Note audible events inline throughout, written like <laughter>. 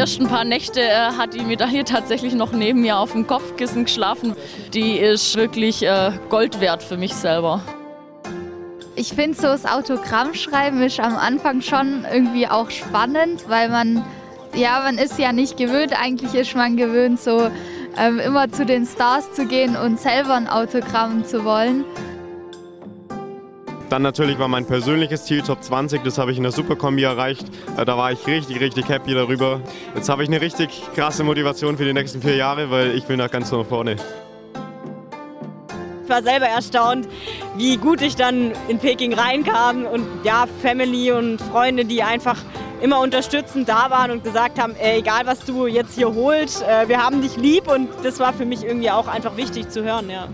ersten paar Nächte äh, hat die Medaille tatsächlich noch neben mir auf dem Kopfkissen geschlafen. Die ist wirklich äh, Gold wert für mich selber. Ich finde so das Autogrammschreiben ist am Anfang schon irgendwie auch spannend, weil man, ja, man ist ja nicht gewöhnt. Eigentlich ist man gewöhnt, so ähm, immer zu den Stars zu gehen und selber ein Autogramm zu wollen. Dann natürlich war mein persönliches Ziel Top 20, das habe ich in der Superkombi erreicht. Äh, da war ich richtig, richtig happy darüber. Jetzt habe ich eine richtig krasse Motivation für die nächsten vier Jahre, weil ich will nach ganz nach vorne. Ich war selber erstaunt, wie gut ich dann in Peking reinkam und ja, Family und Freunde, die einfach immer unterstützend da waren und gesagt haben, ey, egal was du jetzt hier holst, äh, wir haben dich lieb und das war für mich irgendwie auch einfach wichtig zu hören, ja.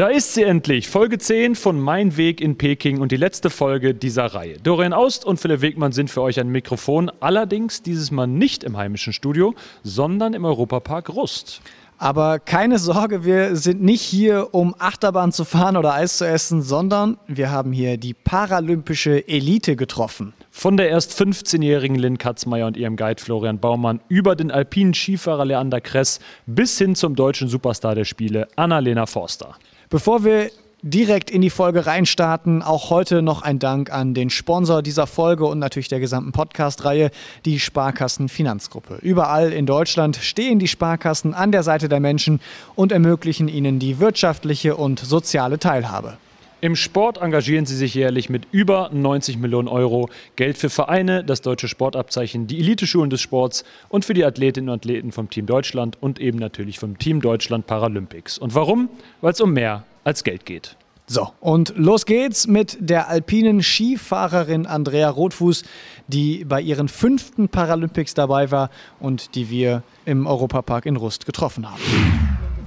Da ist sie endlich, Folge 10 von Mein Weg in Peking und die letzte Folge dieser Reihe. Dorian Aust und Philipp Wegmann sind für euch ein Mikrofon, allerdings dieses Mal nicht im heimischen Studio, sondern im Europapark Rust. Aber keine Sorge, wir sind nicht hier, um Achterbahn zu fahren oder Eis zu essen, sondern wir haben hier die paralympische Elite getroffen. Von der erst 15-jährigen Lynn Katzmeier und ihrem Guide Florian Baumann über den alpinen Skifahrer Leander Kress bis hin zum deutschen Superstar der Spiele, Annalena Forster. Bevor wir direkt in die Folge reinstarten, auch heute noch ein Dank an den Sponsor dieser Folge und natürlich der gesamten Podcast-Reihe, die Sparkassen Finanzgruppe. Überall in Deutschland stehen die Sparkassen an der Seite der Menschen und ermöglichen ihnen die wirtschaftliche und soziale Teilhabe. Im Sport engagieren sie sich jährlich mit über 90 Millionen Euro. Geld für Vereine, das deutsche Sportabzeichen, die Eliteschulen des Sports und für die Athletinnen und Athleten vom Team Deutschland und eben natürlich vom Team Deutschland Paralympics. Und warum? Weil es um mehr als Geld geht. So, und los geht's mit der alpinen Skifahrerin Andrea Rotfuß, die bei ihren fünften Paralympics dabei war und die wir im Europapark in Rust getroffen haben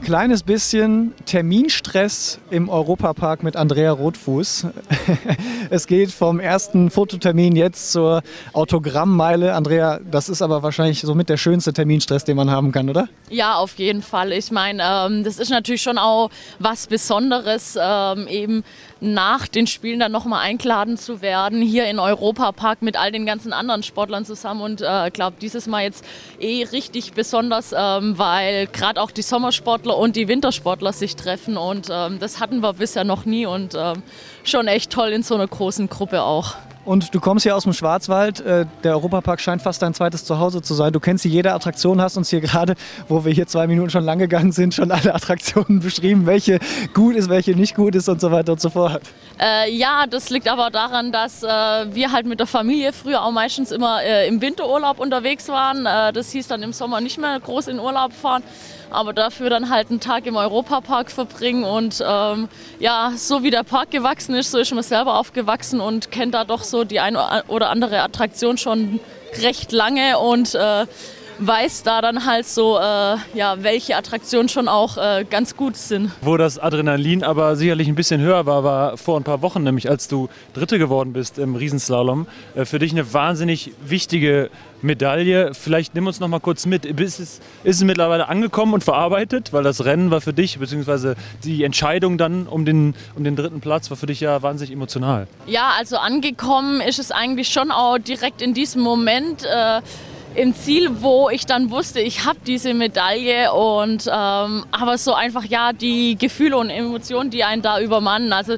kleines bisschen Terminstress im Europapark mit Andrea Rotfuß. <laughs> es geht vom ersten Fototermin jetzt zur Autogrammmeile. Andrea, das ist aber wahrscheinlich somit der schönste Terminstress, den man haben kann, oder? Ja, auf jeden Fall. Ich meine, ähm, das ist natürlich schon auch was Besonderes, ähm, eben nach den Spielen dann nochmal eingeladen zu werden, hier in Europapark mit all den ganzen anderen Sportlern zusammen. Und ich äh, glaube, dieses Mal jetzt eh richtig besonders, ähm, weil gerade auch die Sommersportler und die Wintersportler sich treffen. Und ähm, das hatten wir bisher noch nie und ähm, schon echt toll in so einer großen Gruppe auch. Und du kommst hier aus dem Schwarzwald. Äh, der Europapark scheint fast dein zweites Zuhause zu sein. Du kennst hier jede Attraktion, hast uns hier gerade, wo wir hier zwei Minuten schon lang gegangen sind, schon alle <laughs> Attraktionen beschrieben, welche gut ist, welche nicht gut ist und so weiter und so fort. Äh, ja, das liegt aber daran, dass äh, wir halt mit der Familie früher auch meistens immer äh, im Winterurlaub unterwegs waren. Äh, das hieß dann im Sommer nicht mehr groß in Urlaub fahren aber dafür dann halt einen Tag im Europapark verbringen. Und ähm, ja, so wie der Park gewachsen ist, so ist man selber aufgewachsen und kennt da doch so die eine oder andere Attraktion schon recht lange und äh, weiß da dann halt so, äh, ja, welche Attraktionen schon auch äh, ganz gut sind. Wo das Adrenalin aber sicherlich ein bisschen höher war, war vor ein paar Wochen, nämlich als du Dritte geworden bist im Riesenslalom. Äh, für dich eine wahnsinnig wichtige Medaille. Vielleicht nimm uns noch mal kurz mit. Ist es, ist es mittlerweile angekommen und verarbeitet? Weil das Rennen war für dich, beziehungsweise die Entscheidung dann um den, um den dritten Platz war für dich ja wahnsinnig emotional. Ja, also angekommen ist es eigentlich schon auch direkt in diesem Moment. Äh, im Ziel, wo ich dann wusste, ich habe diese Medaille und ähm, aber so einfach ja die Gefühle und Emotionen, die einen da übermannen. Also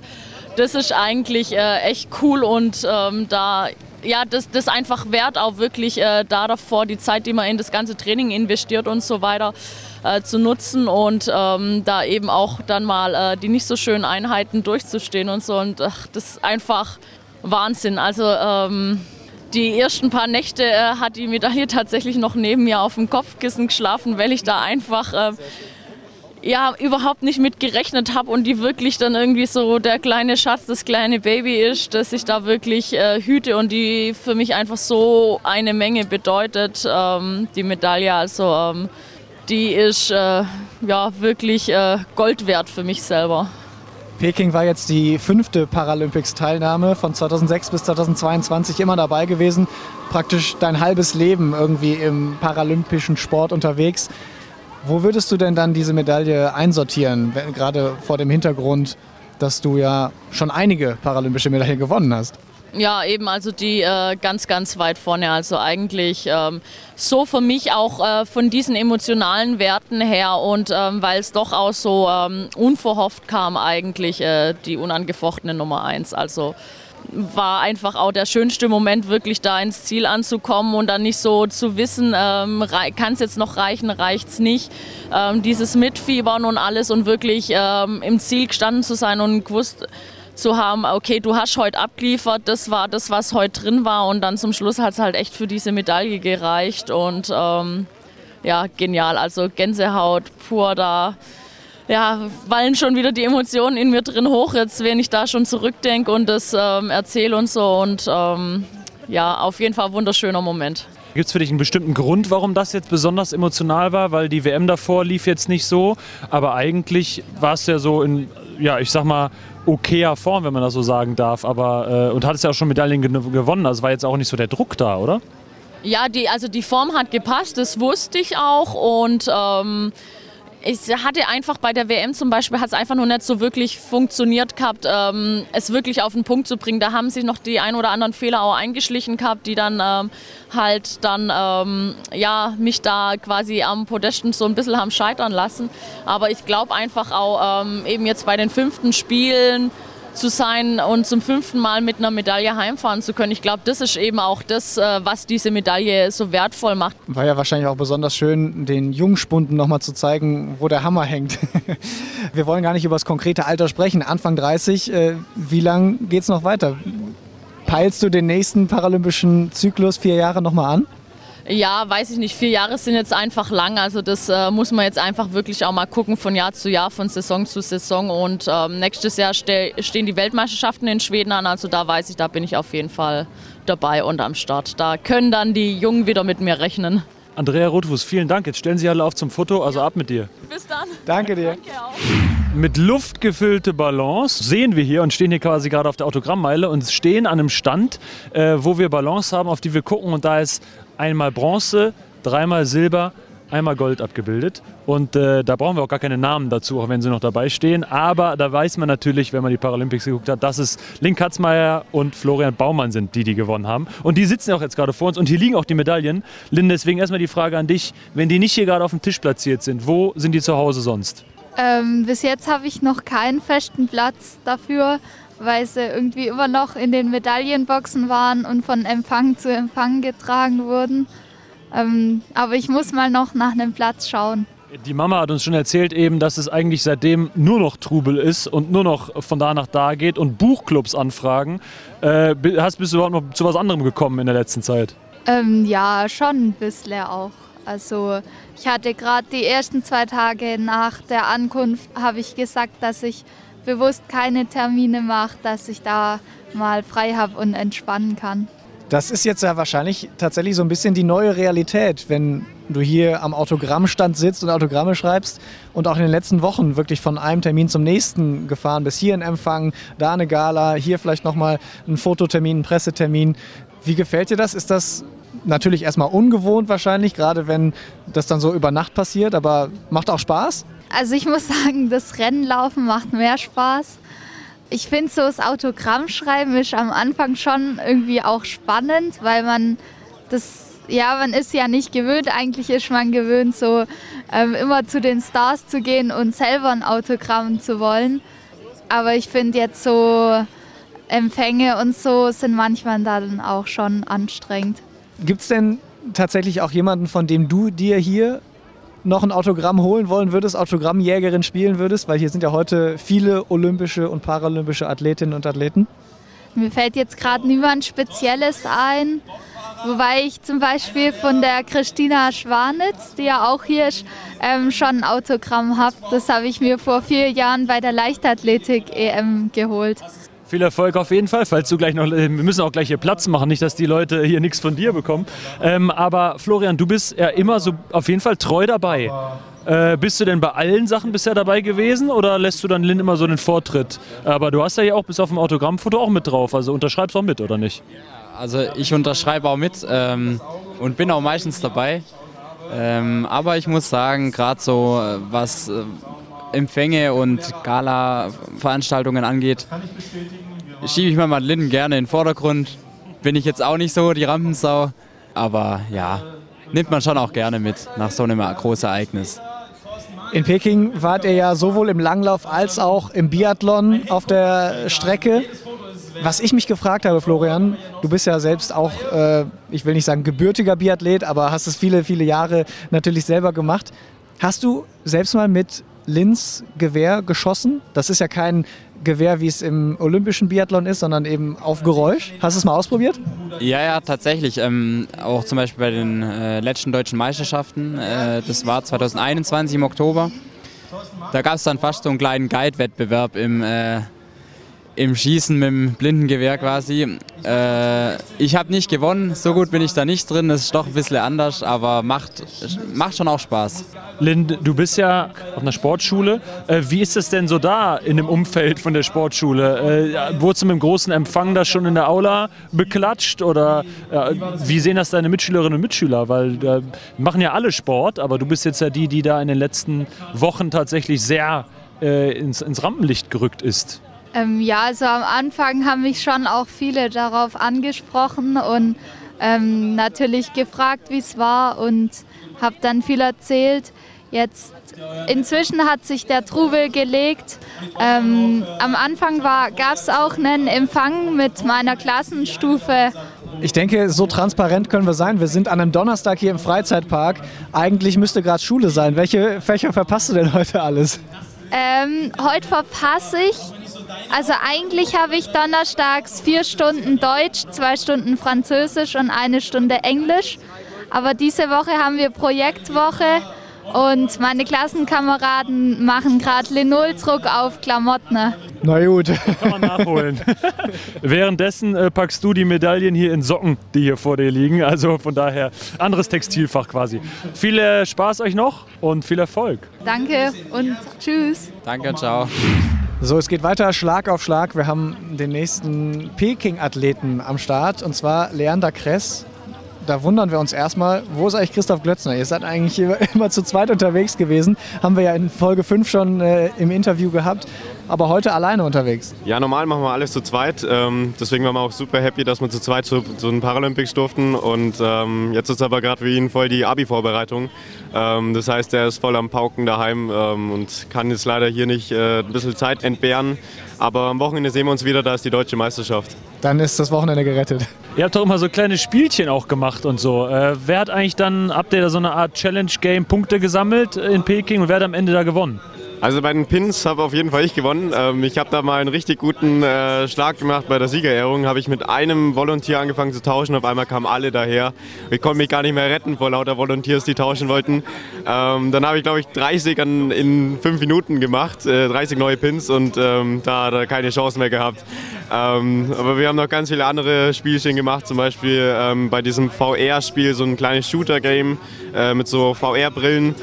das ist eigentlich äh, echt cool und ähm, da ja das, das einfach wert auch wirklich äh, da davor die Zeit, die man in das ganze Training investiert und so weiter äh, zu nutzen und ähm, da eben auch dann mal äh, die nicht so schönen Einheiten durchzustehen und so und ach, das ist einfach Wahnsinn. Also ähm, die ersten paar Nächte äh, hat die Medaille tatsächlich noch neben mir auf dem Kopfkissen geschlafen, weil ich da einfach äh, ja, überhaupt nicht mit gerechnet habe und die wirklich dann irgendwie so der kleine Schatz, das kleine Baby ist, dass ich da wirklich äh, hüte und die für mich einfach so eine Menge bedeutet, ähm, die Medaille. Also ähm, die ist äh, ja wirklich äh, Gold wert für mich selber. Peking war jetzt die fünfte Paralympics-Teilnahme von 2006 bis 2022 immer dabei gewesen. Praktisch dein halbes Leben irgendwie im paralympischen Sport unterwegs. Wo würdest du denn dann diese Medaille einsortieren, gerade vor dem Hintergrund, dass du ja schon einige paralympische Medaillen gewonnen hast? Ja, eben, also die äh, ganz, ganz weit vorne. Also eigentlich ähm, so für mich auch äh, von diesen emotionalen Werten her und ähm, weil es doch auch so ähm, unverhofft kam, eigentlich äh, die unangefochtene Nummer eins. Also war einfach auch der schönste Moment, wirklich da ins Ziel anzukommen und dann nicht so zu wissen, ähm, kann es jetzt noch reichen, reicht es nicht. Ähm, dieses Mitfiebern und alles und wirklich ähm, im Ziel gestanden zu sein und gewusst, zu haben, okay, du hast heute abgeliefert, das war das, was heute drin war und dann zum Schluss hat es halt echt für diese Medaille gereicht und ähm, ja, genial, also Gänsehaut pur da. Ja, wallen schon wieder die Emotionen in mir drin hoch, jetzt wenn ich da schon zurückdenke und das ähm, erzähle und so und ähm, ja, auf jeden Fall wunderschöner Moment. Gibt es für dich einen bestimmten Grund, warum das jetzt besonders emotional war? Weil die WM davor lief jetzt nicht so, aber eigentlich war es ja so in, ja, ich sag mal, okayer Form, wenn man das so sagen darf. Aber, äh, und hattest ja auch schon Medaillen gewonnen, also war jetzt auch nicht so der Druck da, oder? Ja, die, also die Form hat gepasst, das wusste ich auch und ähm, ich hatte einfach bei der WM zum Beispiel, hat es einfach noch nicht so wirklich funktioniert gehabt, ähm, es wirklich auf den Punkt zu bringen. Da haben sich noch die ein oder anderen Fehler auch eingeschlichen gehabt, die dann ähm, halt dann, ähm, ja, mich da quasi am Podesten so ein bisschen haben scheitern lassen. Aber ich glaube einfach auch ähm, eben jetzt bei den fünften Spielen, zu sein und zum fünften Mal mit einer Medaille heimfahren zu können. Ich glaube, das ist eben auch das, äh, was diese Medaille so wertvoll macht. War ja wahrscheinlich auch besonders schön, den Jungspunden nochmal zu zeigen, wo der Hammer hängt. <laughs> Wir wollen gar nicht über das konkrete Alter sprechen. Anfang 30, äh, wie lange geht es noch weiter? Peilst du den nächsten paralympischen Zyklus vier Jahre nochmal an? Ja, weiß ich nicht. Vier Jahre sind jetzt einfach lang. Also das äh, muss man jetzt einfach wirklich auch mal gucken von Jahr zu Jahr, von Saison zu Saison. Und ähm, nächstes Jahr ste stehen die Weltmeisterschaften in Schweden an. Also da weiß ich, da bin ich auf jeden Fall dabei und am Start. Da können dann die Jungen wieder mit mir rechnen. Andrea Rothfuß, vielen Dank. Jetzt stellen Sie alle auf zum Foto. Also ab mit dir. Bis dann. Danke dir. Danke auch. Mit Luft gefüllte Ballons sehen wir hier und stehen hier quasi gerade auf der Autogrammmeile und stehen an einem Stand, äh, wo wir Ballons haben, auf die wir gucken. Und da ist einmal Bronze, dreimal Silber, einmal Gold abgebildet. Und äh, da brauchen wir auch gar keine Namen dazu, auch wenn sie noch dabei stehen. Aber da weiß man natürlich, wenn man die Paralympics geguckt hat, dass es Link Katzmeier und Florian Baumann sind, die die gewonnen haben. Und die sitzen auch jetzt gerade vor uns und hier liegen auch die Medaillen. Lynn, deswegen erstmal die Frage an dich, wenn die nicht hier gerade auf dem Tisch platziert sind, wo sind die zu Hause sonst? Ähm, bis jetzt habe ich noch keinen festen Platz dafür, weil sie irgendwie immer noch in den Medaillenboxen waren und von Empfang zu Empfang getragen wurden. Ähm, aber ich muss mal noch nach einem Platz schauen. Die Mama hat uns schon erzählt eben, dass es eigentlich seitdem nur noch Trubel ist und nur noch von da nach da geht und Buchclubs anfragen. Äh, hast, bist du überhaupt noch zu was anderem gekommen in der letzten Zeit? Ähm, ja, schon ein bisschen auch. Also ich hatte gerade die ersten zwei Tage nach der Ankunft, habe ich gesagt, dass ich bewusst keine Termine mache, dass ich da mal frei habe und entspannen kann. Das ist jetzt ja wahrscheinlich tatsächlich so ein bisschen die neue Realität, wenn du hier am Autogrammstand sitzt und Autogramme schreibst und auch in den letzten Wochen wirklich von einem Termin zum nächsten gefahren bist. Hier ein Empfang, da eine Gala, hier vielleicht nochmal ein Fototermin, ein Pressetermin. Wie gefällt dir das? Ist das natürlich erstmal ungewohnt wahrscheinlich, gerade wenn das dann so über Nacht passiert, aber macht auch Spaß? Also ich muss sagen, das Rennlaufen macht mehr Spaß. Ich finde so das Autogrammschreiben ist am Anfang schon irgendwie auch spannend, weil man das, ja, man ist ja nicht gewöhnt. Eigentlich ist man gewöhnt, so ähm, immer zu den Stars zu gehen und selber ein Autogramm zu wollen. Aber ich finde jetzt so Empfänge und so sind manchmal dann auch schon anstrengend. Gibt es denn tatsächlich auch jemanden, von dem du dir hier noch ein Autogramm holen wollen würdest, Autogrammjägerin spielen würdest? Weil hier sind ja heute viele olympische und paralympische Athletinnen und Athleten. Mir fällt jetzt gerade niemand Spezielles ein. Wobei ich zum Beispiel von der Christina Schwanitz, die ja auch hier ist, ähm, schon ein Autogramm habe. Das habe ich mir vor vier Jahren bei der Leichtathletik-EM geholt. Viel Erfolg auf jeden Fall, falls du gleich noch, wir müssen auch gleich hier Platz machen, nicht, dass die Leute hier nichts von dir bekommen. Ähm, aber Florian, du bist ja immer so auf jeden Fall treu dabei. Äh, bist du denn bei allen Sachen bisher dabei gewesen oder lässt du dann Lynn immer so den Vortritt? Aber du hast ja hier auch bis auf dem Autogrammfoto auch mit drauf, also unterschreibst auch mit, oder nicht? Also ich unterschreibe auch mit ähm, und bin auch meistens dabei. Ähm, aber ich muss sagen, gerade so äh, was äh, Empfänge und Gala-Veranstaltungen angeht, schiebe ich mal Madeleine gerne in den Vordergrund. Bin ich jetzt auch nicht so die Rampensau. Aber ja, nimmt man schon auch gerne mit nach so einem großen Ereignis. In Peking wart ihr ja sowohl im Langlauf als auch im Biathlon auf der Strecke. Was ich mich gefragt habe, Florian, du bist ja selbst auch, äh, ich will nicht sagen gebürtiger Biathlet, aber hast es viele, viele Jahre natürlich selber gemacht. Hast du selbst mal mit Linz Gewehr geschossen? Das ist ja kein Gewehr, wie es im olympischen Biathlon ist, sondern eben auf Geräusch. Hast du es mal ausprobiert? Ja, ja, tatsächlich. Ähm, auch zum Beispiel bei den äh, letzten deutschen Meisterschaften. Äh, das war 2021 im Oktober. Da gab es dann fast so einen kleinen Guide-Wettbewerb im äh, im Schießen mit dem Blindengewehr quasi. Äh, ich habe nicht gewonnen, so gut bin ich da nicht drin, das ist doch ein bisschen anders, aber macht, macht schon auch Spaß. Lind, du bist ja auf einer Sportschule. Äh, wie ist es denn so da in dem Umfeld von der Sportschule? Äh, wurdest du mit dem großen Empfang da schon in der Aula beklatscht oder äh, wie sehen das deine Mitschülerinnen und Mitschüler? Weil äh, machen ja alle Sport, aber du bist jetzt ja die, die da in den letzten Wochen tatsächlich sehr äh, ins, ins Rampenlicht gerückt ist. Ähm, ja, also am Anfang haben mich schon auch viele darauf angesprochen und ähm, natürlich gefragt, wie es war und habe dann viel erzählt. Jetzt inzwischen hat sich der Trubel gelegt. Ähm, am Anfang gab es auch einen Empfang mit meiner Klassenstufe. Ich denke, so transparent können wir sein. Wir sind an einem Donnerstag hier im Freizeitpark. Eigentlich müsste gerade Schule sein. Welche Fächer verpasst du denn heute alles? Ähm, heute verpasse ich also eigentlich habe ich donnerstags vier Stunden Deutsch, zwei Stunden Französisch und eine Stunde Englisch. Aber diese Woche haben wir Projektwoche und meine Klassenkameraden machen gerade Linoldruck auf Klamotten. Na gut. Kann man nachholen. <laughs> Währenddessen äh, packst du die Medaillen hier in Socken, die hier vor dir liegen. Also von daher anderes Textilfach quasi. Viel äh, Spaß euch noch und viel Erfolg. Danke und tschüss. Danke, ciao. So, es geht weiter Schlag auf Schlag. Wir haben den nächsten Peking-Athleten am Start und zwar Leander Kress. Da wundern wir uns erstmal, wo ist eigentlich Christoph Glötzner? Ihr seid eigentlich <laughs> immer zu zweit unterwegs gewesen. Haben wir ja in Folge 5 schon äh, im Interview gehabt aber heute alleine unterwegs. Ja, normal machen wir alles zu zweit. Ähm, deswegen waren wir auch super happy, dass wir zu zweit zu, zu den Paralympics durften. Und ähm, jetzt ist aber gerade für ihn voll die Abi-Vorbereitung. Ähm, das heißt, er ist voll am Pauken daheim ähm, und kann jetzt leider hier nicht äh, ein bisschen Zeit entbehren. Aber am Wochenende sehen wir uns wieder, da ist die deutsche Meisterschaft. Dann ist das Wochenende gerettet. Ihr habt doch immer so kleine Spielchen auch gemacht und so. Äh, wer hat eigentlich dann, habt ihr da so eine Art Challenge-Game Punkte gesammelt in Peking und wer hat am Ende da gewonnen? Also bei den Pins habe auf jeden Fall ich gewonnen. Ähm, ich habe da mal einen richtig guten äh, Schlag gemacht bei der Siegerehrung. Habe ich mit einem Volontier angefangen zu tauschen. Auf einmal kamen alle daher. Ich konnte mich gar nicht mehr retten vor lauter Volunteers, die tauschen wollten. Ähm, dann habe ich, glaube ich, 30 an, in fünf Minuten gemacht, äh, 30 neue Pins und ähm, da hat er keine Chance mehr gehabt. Ähm, aber wir haben noch ganz viele andere Spielchen gemacht, zum Beispiel ähm, bei diesem VR-Spiel so ein kleines Shooter-Game äh, mit so VR-Brillen.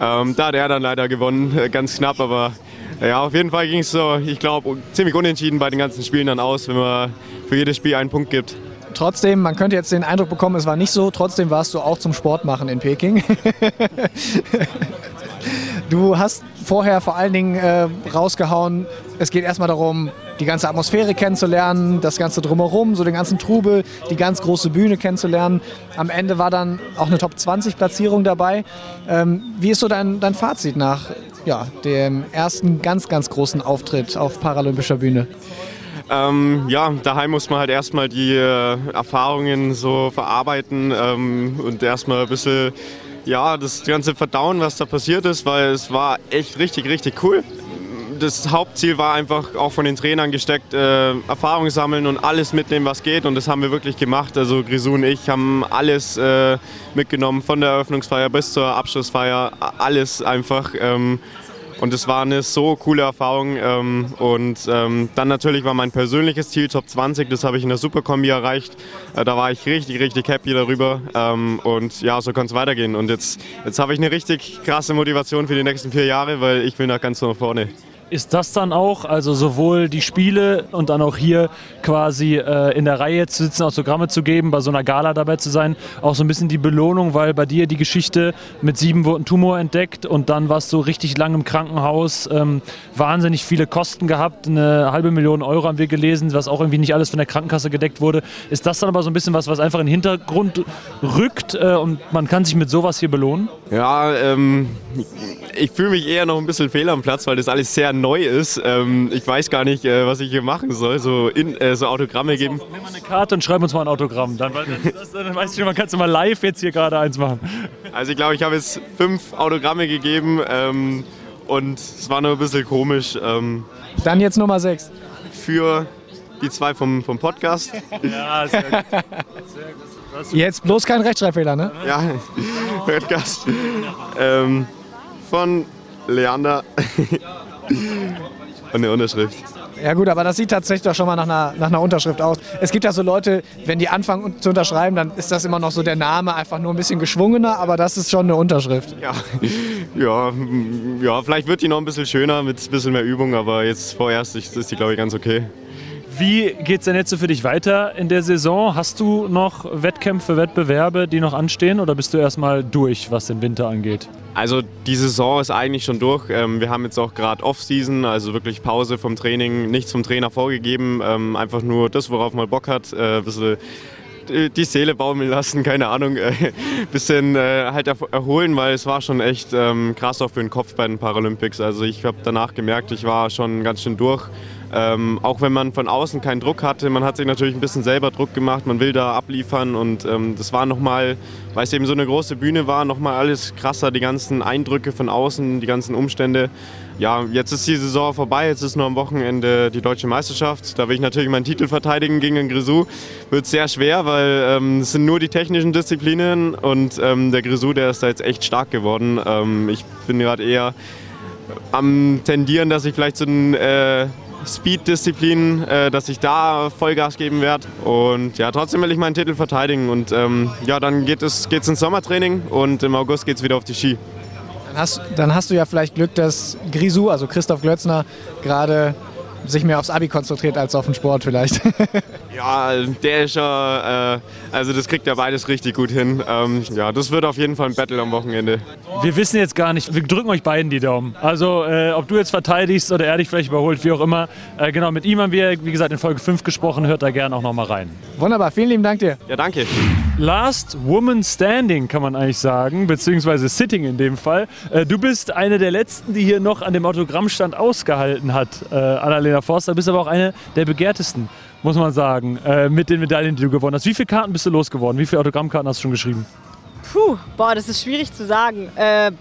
Ähm, da hat er dann leider gewonnen, äh, ganz knapp, aber ja, auf jeden Fall ging es so, ich glaube, ziemlich unentschieden bei den ganzen Spielen dann aus, wenn man für jedes Spiel einen Punkt gibt. Trotzdem, man könnte jetzt den Eindruck bekommen, es war nicht so. Trotzdem warst du auch zum Sport machen in Peking. <laughs> du hast vorher vor allen Dingen äh, rausgehauen, es geht erstmal darum, die ganze Atmosphäre kennenzulernen, das Ganze drumherum, so den ganzen Trubel, die ganz große Bühne kennenzulernen. Am Ende war dann auch eine Top 20 Platzierung dabei. Ähm, wie ist so dein, dein Fazit nach ja, dem ersten ganz, ganz großen Auftritt auf paralympischer Bühne? Ähm, ja, daheim muss man halt erstmal die äh, Erfahrungen so verarbeiten ähm, und erstmal ein bisschen ja, das ganze verdauen, was da passiert ist, weil es war echt richtig, richtig cool das Hauptziel war einfach auch von den Trainern gesteckt, äh, Erfahrung sammeln und alles mitnehmen, was geht. Und das haben wir wirklich gemacht. Also Grisou und ich haben alles äh, mitgenommen, von der Eröffnungsfeier bis zur Abschlussfeier, alles einfach. Ähm, und es war eine so coole Erfahrung. Ähm, und ähm, dann natürlich war mein persönliches Ziel Top 20. Das habe ich in der Superkombi erreicht. Äh, da war ich richtig, richtig happy darüber. Ähm, und ja, so kann es weitergehen. Und jetzt, jetzt habe ich eine richtig krasse Motivation für die nächsten vier Jahre, weil ich will nach ganz nach vorne. Ist das dann auch, also sowohl die Spiele und dann auch hier quasi äh, in der Reihe zu sitzen, Autogramme zu geben, bei so einer Gala dabei zu sein, auch so ein bisschen die Belohnung, weil bei dir die Geschichte mit sieben wurde ein Tumor entdeckt und dann warst du richtig lang im Krankenhaus, ähm, wahnsinnig viele Kosten gehabt, eine halbe Million Euro haben wir gelesen, was auch irgendwie nicht alles von der Krankenkasse gedeckt wurde. Ist das dann aber so ein bisschen was, was einfach in den Hintergrund rückt äh, und man kann sich mit sowas hier belohnen? Ja, ähm, ich fühle mich eher noch ein bisschen fehl am Platz, weil das alles sehr neu ist. Ähm, ich weiß gar nicht, äh, was ich hier machen soll. So, in, äh, so Autogramme geben. Nimm mal eine Karte und schreib uns mal ein Autogramm. Dann, dann, das, dann weißt du schon, man kann mal live jetzt hier gerade eins machen. Also ich glaube, ich habe jetzt fünf Autogramme gegeben ähm, und es war nur ein bisschen komisch. Ähm, Dann jetzt Nummer 6. für die zwei vom, vom Podcast. Ja, sehr gut. <laughs> Jetzt bloß kein Rechtschreibfehler, ne? Ja, <laughs> Podcast. Ähm, von Leander. <laughs> und eine Unterschrift. Ja gut, aber das sieht tatsächlich doch schon mal nach einer, nach einer Unterschrift aus. Es gibt ja so Leute, wenn die anfangen zu unterschreiben, dann ist das immer noch so der Name, einfach nur ein bisschen geschwungener, aber das ist schon eine Unterschrift. Ja, <laughs> ja, ja, vielleicht wird die noch ein bisschen schöner mit ein bisschen mehr Übung, aber jetzt vorerst ist die, glaube ich, ganz okay. Wie geht es denn jetzt so für dich weiter in der Saison? Hast du noch Wettkämpfe, Wettbewerbe, die noch anstehen oder bist du erstmal durch, was den Winter angeht? Also die Saison ist eigentlich schon durch. Ähm, wir haben jetzt auch gerade Off-Season, also wirklich Pause vom Training, nichts vom Trainer vorgegeben, ähm, einfach nur das, worauf man Bock hat, äh, ein bisschen die- die Seele baumeln lassen, keine Ahnung, ein <laughs> bisschen äh, halt erf- erholen, weil es war schon echt ähm, krass auch für den Kopf bei den Paralympics. Also ich habe danach gemerkt, ich war schon ganz schön durch. Ähm, auch wenn man von außen keinen Druck hatte, man hat sich natürlich ein bisschen selber Druck gemacht, man will da abliefern und ähm, das war nochmal, weil es eben so eine große Bühne war, nochmal alles krasser, die ganzen Eindrücke von außen, die ganzen Umstände. Ja, jetzt ist die Saison vorbei, jetzt ist nur am Wochenende die deutsche Meisterschaft. Da will ich natürlich meinen Titel verteidigen gegen den Grisou. Wird sehr schwer, weil ähm, es sind nur die technischen Disziplinen und ähm, der Grisou, der ist da jetzt echt stark geworden. Ähm, ich bin gerade eher am tendieren, dass ich vielleicht so ein äh, Speed-Disziplin, äh, dass ich da Vollgas geben werde. Und ja, trotzdem will ich meinen Titel verteidigen. Und ähm, ja, dann geht es geht's ins Sommertraining und im August geht es wieder auf die Ski. Dann hast, dann hast du ja vielleicht Glück, dass Grisou, also Christoph Glötzner, gerade sich mehr aufs Abi konzentriert als auf den Sport vielleicht. <laughs> Ja, der ist ja, äh, also das kriegt er beides richtig gut hin. Ähm, ja, das wird auf jeden Fall ein Battle am Wochenende. Wir wissen jetzt gar nicht, wir drücken euch beiden die Daumen. Also, äh, ob du jetzt verteidigst oder er dich vielleicht überholt, wie auch immer. Äh, genau, mit ihm haben wir, wie gesagt, in Folge 5 gesprochen. Hört da gerne auch nochmal rein. Wunderbar, vielen lieben Dank dir. Ja, danke. Last Woman Standing, kann man eigentlich sagen, beziehungsweise Sitting in dem Fall. Äh, du bist eine der letzten, die hier noch an dem Autogrammstand ausgehalten hat, äh, Annalena Forster. Du bist aber auch eine der begehrtesten, muss man sagen, äh, mit den Medaillen, die du gewonnen hast. Wie viele Karten bist du losgeworden? Wie viele Autogrammkarten hast du schon geschrieben? Puh, boah, das ist schwierig zu sagen. Äh,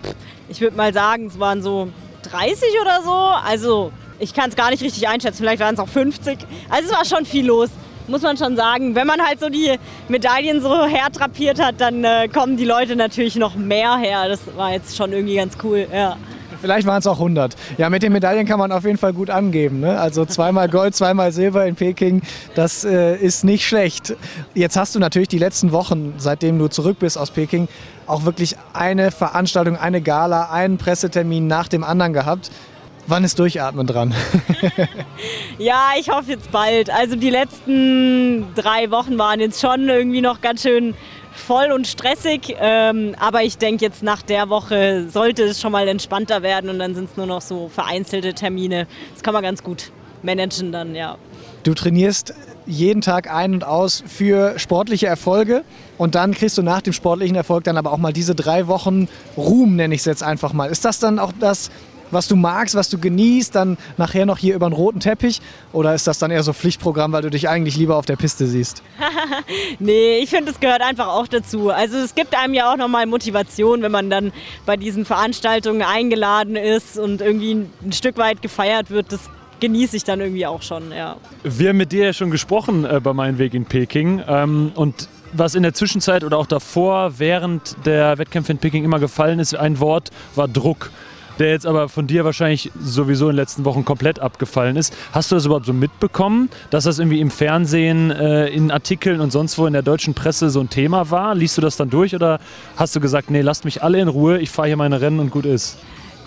ich würde mal sagen, es waren so 30 oder so. Also, ich kann es gar nicht richtig einschätzen. Vielleicht waren es auch 50. Also, es war schon viel los. Muss man schon sagen. Wenn man halt so die Medaillen so hertrapiert hat, dann äh, kommen die Leute natürlich noch mehr her. Das war jetzt schon irgendwie ganz cool, ja. Vielleicht waren es auch 100. Ja, mit den Medaillen kann man auf jeden Fall gut angeben. Ne? Also zweimal Gold, zweimal Silber in Peking, das äh, ist nicht schlecht. Jetzt hast du natürlich die letzten Wochen, seitdem du zurück bist aus Peking, auch wirklich eine Veranstaltung, eine Gala, einen Pressetermin nach dem anderen gehabt. Wann ist Durchatmen dran? <laughs> Ja, ich hoffe jetzt bald. Also die letzten drei Wochen waren jetzt schon irgendwie noch ganz schön voll und stressig. Ähm, aber ich denke jetzt nach der Woche sollte es schon mal entspannter werden und dann sind es nur noch so vereinzelte Termine. Das kann man ganz gut managen dann, ja. Du trainierst jeden Tag ein und aus für sportliche Erfolge und dann kriegst du nach dem sportlichen Erfolg dann aber auch mal diese drei Wochen Ruhm, nenne ich es jetzt einfach mal. Ist das dann auch das, was du magst, was du genießt, dann nachher noch hier über den roten Teppich? Oder ist das dann eher so Pflichtprogramm, weil du dich eigentlich lieber auf der Piste siehst? <laughs> Nee, ich finde, es gehört einfach auch dazu. Also es gibt einem ja auch nochmal Motivation, wenn man dann bei diesen Veranstaltungen eingeladen ist und irgendwie ein, ein Stück weit gefeiert wird. Das genieße ich dann irgendwie auch schon, ja. Wir haben mit dir ja schon gesprochen äh, bei meinem Weg in Peking. Ähm, und was in der Zwischenzeit oder auch davor, während der Wettkämpfe in Peking immer gefallen ist, ein Wort war Druck. Der jetzt aber von dir wahrscheinlich sowieso in den letzten Wochen komplett abgefallen ist. Hast du das überhaupt so mitbekommen, dass das irgendwie im Fernsehen, äh, in Artikeln und sonst wo in der deutschen Presse so ein Thema war? Liest du das dann durch oder hast du gesagt, nee, lasst mich alle in Ruhe, ich fahre hier meine Rennen und gut ist?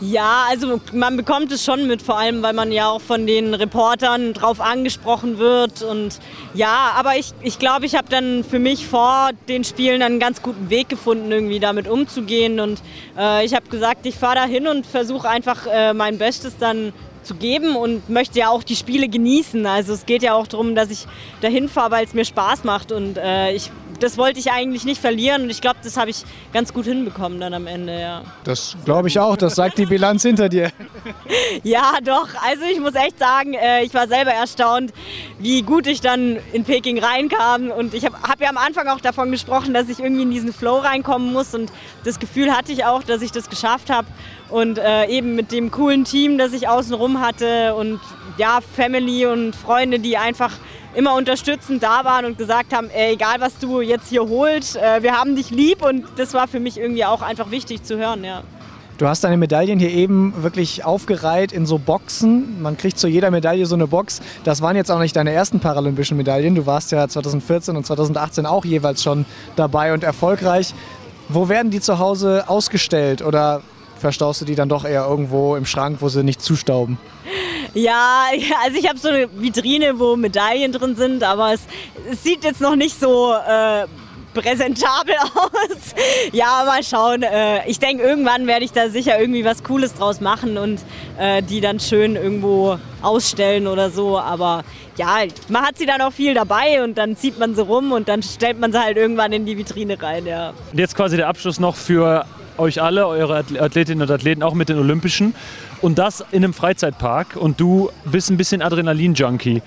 Ja, also man bekommt es schon mit, vor allem weil man ja auch von den Reportern drauf angesprochen wird. Und ja, aber ich glaube, ich, glaub, ich habe dann für mich vor den Spielen einen ganz guten Weg gefunden, irgendwie damit umzugehen. Und äh, ich habe gesagt, ich fahre da hin und versuche einfach äh, mein Bestes dann zu geben und möchte ja auch die Spiele genießen. Also es geht ja auch darum, dass ich dahin fahre, weil es mir Spaß macht und äh, ich das wollte ich eigentlich nicht verlieren und ich glaube, das habe ich ganz gut hinbekommen dann am Ende, ja. Das glaube ich auch, das sagt die Bilanz hinter dir. <laughs> ja, doch. Also ich muss echt sagen, äh, ich war selber erstaunt, wie gut ich dann in Peking reinkam und ich habe hab ja am Anfang auch davon gesprochen, dass ich irgendwie in diesen Flow reinkommen muss und das Gefühl hatte ich auch, dass ich das geschafft habe und äh, eben mit dem coolen Team, das ich außenrum hatte und ja, Family und Freunde, die einfach immer unterstützend da waren und gesagt haben, ey, egal was du jetzt hier holst, äh, wir haben dich lieb und das war für mich irgendwie auch einfach wichtig zu hören, ja. Du hast deine Medaillen hier eben wirklich aufgereiht in so Boxen. Man kriegt zu jeder Medaille so eine Box. Das waren jetzt auch nicht deine ersten paralympischen Medaillen. Du warst ja 2014 und 2018 auch jeweils schon dabei und erfolgreich. Wo werden die zu Hause ausgestellt oder verstaust du die dann doch eher irgendwo im Schrank, wo sie nicht zustauben? Ja, <laughs> also ich habe so eine Vitrine, wo Medaillen drin sind, aber es, es sieht jetzt noch nicht so äh, präsentabel <laughs> aus. ja, mal schauen. Äh, ich denke, irgendwann werde ich da sicher irgendwie was Cooles draus machen und äh, die dann schön irgendwo ausstellen oder so. Aber ja, man hat sie dann auch viel dabei und dann zieht man sie rum und dann stellt man sie halt irgendwann in die Vitrine rein. Ja. Und jetzt quasi der Abschluss noch für euch alle, eure Athletinnen und Athleten, auch mit den Olympischen. Und das in einem Freizeitpark. Und du bist ein bisschen Adrenalin-Junkie.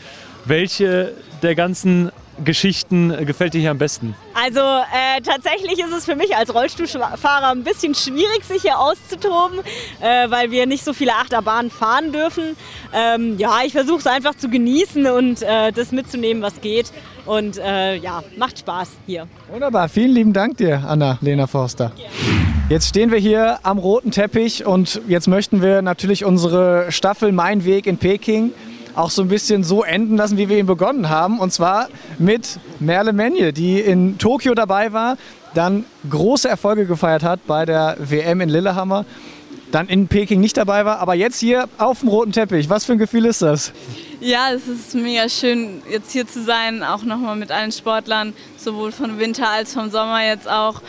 Welche der ganzen Geschichten gefällt dir hier am besten? Also äh, tatsächlich ist es für mich als Rollstuhlfahrer ein bisschen schwierig, sich hier auszutoben, äh, weil wir nicht so viele Achterbahnen fahren dürfen. Ähm, ja, ich versuche es einfach zu genießen und äh, das mitzunehmen, was geht. Und äh, ja, macht Spaß hier. Wunderbar, vielen lieben Dank dir, Anna-Lena Forster. Jetzt stehen wir hier am roten Teppich und jetzt möchten wir natürlich unsere Staffel Mein Weg in Peking auch so ein bisschen so enden lassen, wie wir ihn begonnen haben. Und zwar mit Merle Menje, die in Tokio dabei war, dann große Erfolge gefeiert hat bei der WM in Lillehammer, dann in Peking nicht dabei war, aber jetzt hier auf dem roten Teppich. Was für ein Gefühl ist das? Ja, es ist mega schön, jetzt hier zu sein, auch nochmal mit allen Sportlern, sowohl vom Winter als vom Sommer jetzt auch.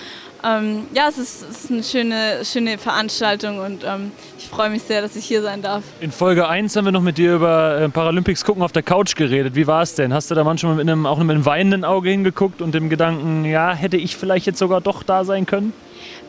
Ähm, ja, es ist, es ist, eine schöne, schöne Veranstaltung und ähm, ich freue mich sehr, dass ich hier sein darf. In Folge 1 haben wir noch mit dir über äh, Paralympics gucken auf der Couch geredet. Wie war es denn? Hast du da manchmal mit einem, auch mit einem weinenden Auge hingeguckt und dem Gedanken, ja, hätte ich vielleicht jetzt sogar doch da sein können?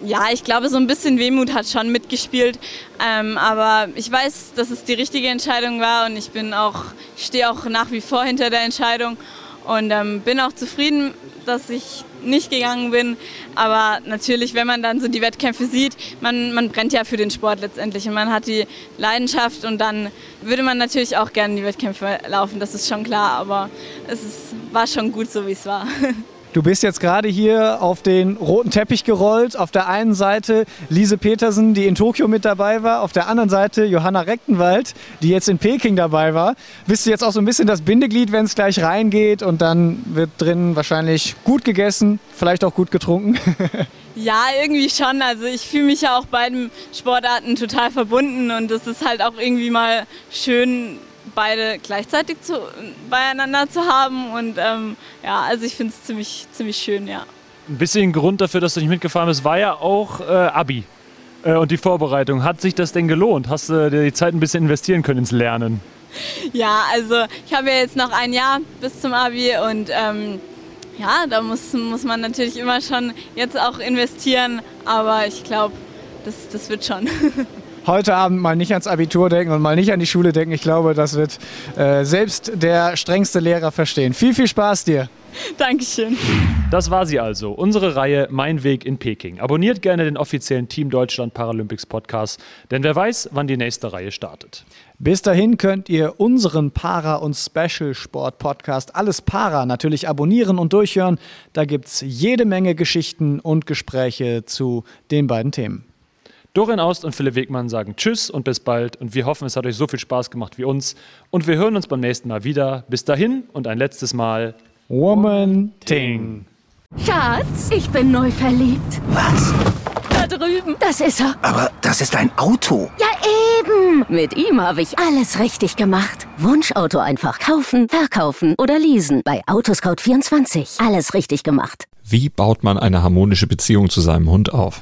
Ja, ich glaube, so ein bisschen Wehmut hat schon mitgespielt. Ähm, aber ich weiß, dass es die richtige Entscheidung war und ich bin auch, stehe auch nach wie vor hinter der Entscheidung und ähm, bin auch zufrieden, dass ich nicht gegangen bin. Aber natürlich, wenn man dann so die Wettkämpfe sieht, man, man brennt ja für den Sport letztendlich und man hat die Leidenschaft und dann würde man natürlich auch gerne die Wettkämpfe laufen, das ist schon klar. Aber es ist, war schon gut so, wie es war. <laughs> Du bist jetzt gerade hier auf den roten Teppich gerollt. Auf der einen Seite Lise Petersen, die in Tokio mit dabei war. Auf der anderen Seite Johanna Rechtenwald, die jetzt in Peking dabei war. Bist du jetzt auch so ein bisschen das Bindeglied, wenn es gleich reingeht und dann wird drin wahrscheinlich gut gegessen, vielleicht auch gut getrunken? <laughs> Ja, irgendwie schon. Also ich fühle mich ja auch beiden Sportarten total verbunden und es ist halt auch irgendwie mal schön, beide gleichzeitig zu, beieinander zu haben. Und ähm, ja, also ich finde es ziemlich, ziemlich schön, ja. Ein bisschen Grund dafür, dass du nicht mitgefahren bist, war ja auch äh, Abi äh, und die Vorbereitung. Hat sich das denn gelohnt? Hast du dir die Zeit ein bisschen investieren können ins Lernen? <laughs> Ja, also ich habe ja jetzt noch ein Jahr bis zum Abi und ähm, ja, da muss, muss man natürlich immer schon jetzt auch investieren, aber ich glaube, das, das wird schon. <laughs> heute Abend mal nicht ans Abitur denken und mal nicht an die Schule denken. Ich glaube, das wird äh, selbst der strengste Lehrer verstehen. Viel, viel Spaß dir. Dankeschön. Das war sie also, unsere Reihe Mein Weg in Peking. Abonniert gerne den offiziellen Team Deutschland Paralympics Podcast, denn wer weiß, wann die nächste Reihe startet. Bis dahin könnt ihr unseren Para- und Special-Sport-Podcast Alles Para natürlich abonnieren und durchhören. Da gibt es jede Menge Geschichten und Gespräche zu den beiden Themen. Dorian Aust und Philipp Wegmann sagen Tschüss und bis bald. Und wir hoffen, es hat euch so viel Spaß gemacht wie uns. Und wir hören uns beim nächsten Mal wieder. Bis dahin und ein letztes Mal. Woman Ting. Schatz, ich bin neu verliebt. Was? da drüben. Das ist er. Aber das ist ein Auto. Ja, eben. Mit ihm habe ich alles richtig gemacht. Wunschauto einfach kaufen, verkaufen oder leasen. Bei Autoscout24. Alles richtig gemacht. Wie baut man eine harmonische Beziehung zu seinem Hund auf?